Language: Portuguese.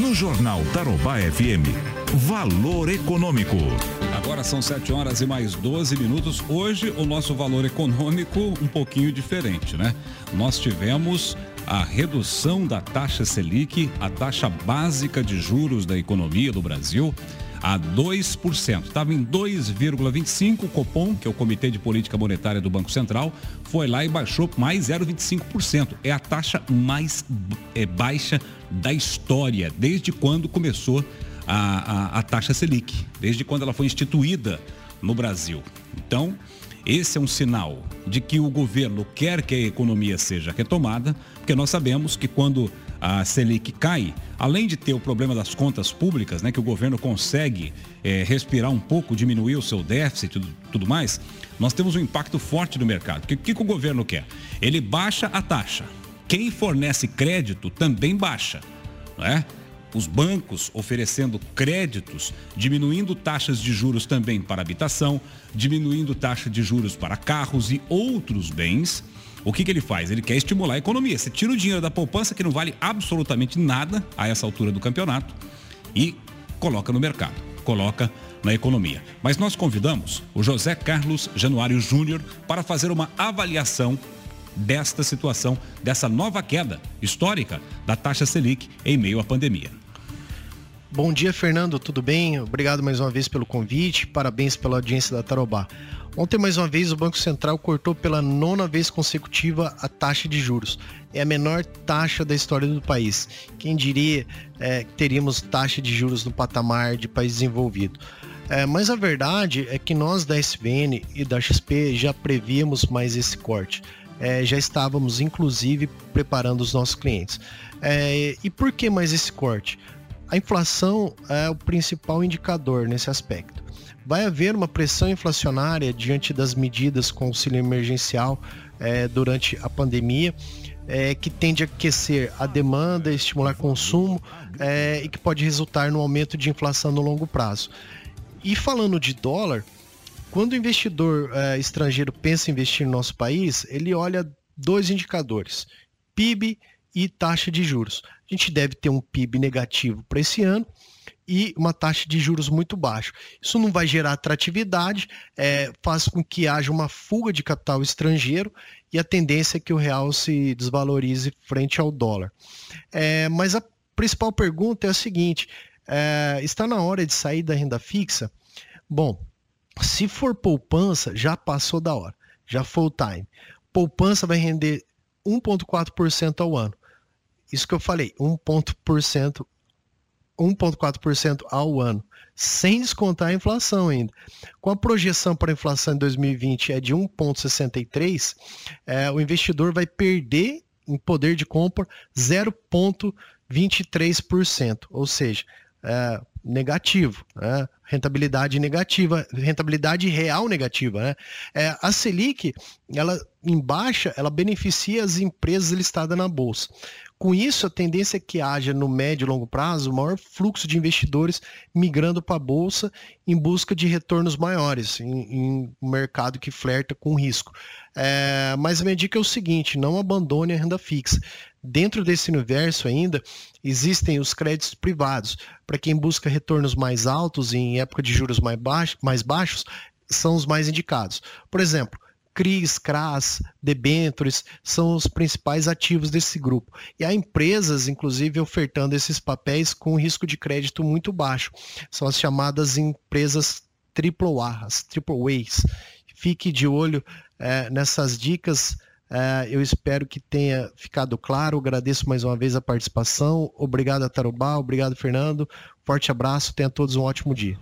No Jornal Tarobá FM, Valor Econômico. Agora são 7 horas e mais 12 minutos. Hoje o nosso valor econômico um pouquinho diferente, né? Nós tivemos a redução da taxa Selic, a taxa básica de juros da economia do Brasil, a 2%. Estava em 2,25%. O Copom, que é o Comitê de Política Monetária do Banco Central, foi lá e baixou mais 0,25%. É a taxa mais é, baixa da história, desde quando começou a, a, a taxa Selic, desde quando ela foi instituída no Brasil. Então, esse é um sinal de que o governo quer que a economia seja retomada, porque nós sabemos que quando a Selic cai, além de ter o problema das contas públicas, né, que o governo consegue é, respirar um pouco, diminuir o seu déficit e tudo, tudo, mais, nós temos um impacto forte no mercado. O que, que, que o governo quer? Ele baixa a taxa. Quem fornece crédito também baixa. Não é? Os bancos oferecendo créditos, diminuindo taxas de juros também para habitação, diminuindo taxa de juros para carros e outros bens o que, que ele faz? Ele quer estimular a economia. Você tira o dinheiro da poupança, que não vale absolutamente nada a essa altura do campeonato, e coloca no mercado, coloca na economia. Mas nós convidamos o José Carlos Januário Júnior para fazer uma avaliação desta situação, dessa nova queda histórica da taxa Selic em meio à pandemia. Bom dia, Fernando, tudo bem? Obrigado mais uma vez pelo convite, parabéns pela audiência da Tarobá. Ontem, mais uma vez, o Banco Central cortou pela nona vez consecutiva a taxa de juros. É a menor taxa da história do país. Quem diria é, que teríamos taxa de juros no patamar de país desenvolvido? É, mas a verdade é que nós da SBN e da XP já prevíamos mais esse corte. É, já estávamos, inclusive, preparando os nossos clientes. É, e por que mais esse corte? A inflação é o principal indicador nesse aspecto vai haver uma pressão inflacionária diante das medidas com auxílio emergencial é, durante a pandemia. É, que tende a aquecer a demanda, estimular consumo é, e que pode resultar no aumento de inflação no longo prazo. E falando de dólar, quando o investidor é, estrangeiro pensa em investir no nosso país, ele olha dois indicadores: PIB e taxa de juros. A gente deve ter um PIB negativo para esse ano e uma taxa de juros muito baixa. Isso não vai gerar atratividade, é, faz com que haja uma fuga de capital estrangeiro e a tendência é que o real se desvalorize frente ao dólar. É, mas a principal pergunta é a seguinte: é, está na hora de sair da renda fixa? Bom, se for poupança, já passou da hora, já foi o time. Poupança vai render 1,4% ao ano. Isso que eu falei, 1% 1,4% ao ano, sem descontar a inflação ainda. Com a projeção para a inflação em 2020 é de 1,63, é, o investidor vai perder em poder de compra 0,23%, ou seja, é, negativo, né? rentabilidade negativa, rentabilidade real negativa. Né? É, a Selic, ela em baixa, ela beneficia as empresas listadas na bolsa. Com isso, a tendência é que haja no médio e longo prazo maior fluxo de investidores migrando para a bolsa em busca de retornos maiores, em, em um mercado que flerta com risco. É, mas a minha dica é o seguinte: não abandone a renda fixa. Dentro desse universo ainda existem os créditos privados. Para quem busca retornos mais altos em época de juros mais, baixo, mais baixos, são os mais indicados. Por exemplo, CRIs, CRAS, debentures são os principais ativos desse grupo. E há empresas, inclusive, ofertando esses papéis com risco de crédito muito baixo. São as chamadas empresas AAA, as Triple A's. Fique de olho é, nessas dicas. É, eu espero que tenha ficado claro. Agradeço mais uma vez a participação. Obrigado a Tarubá, obrigado, Fernando. Forte abraço, tenha todos um ótimo dia.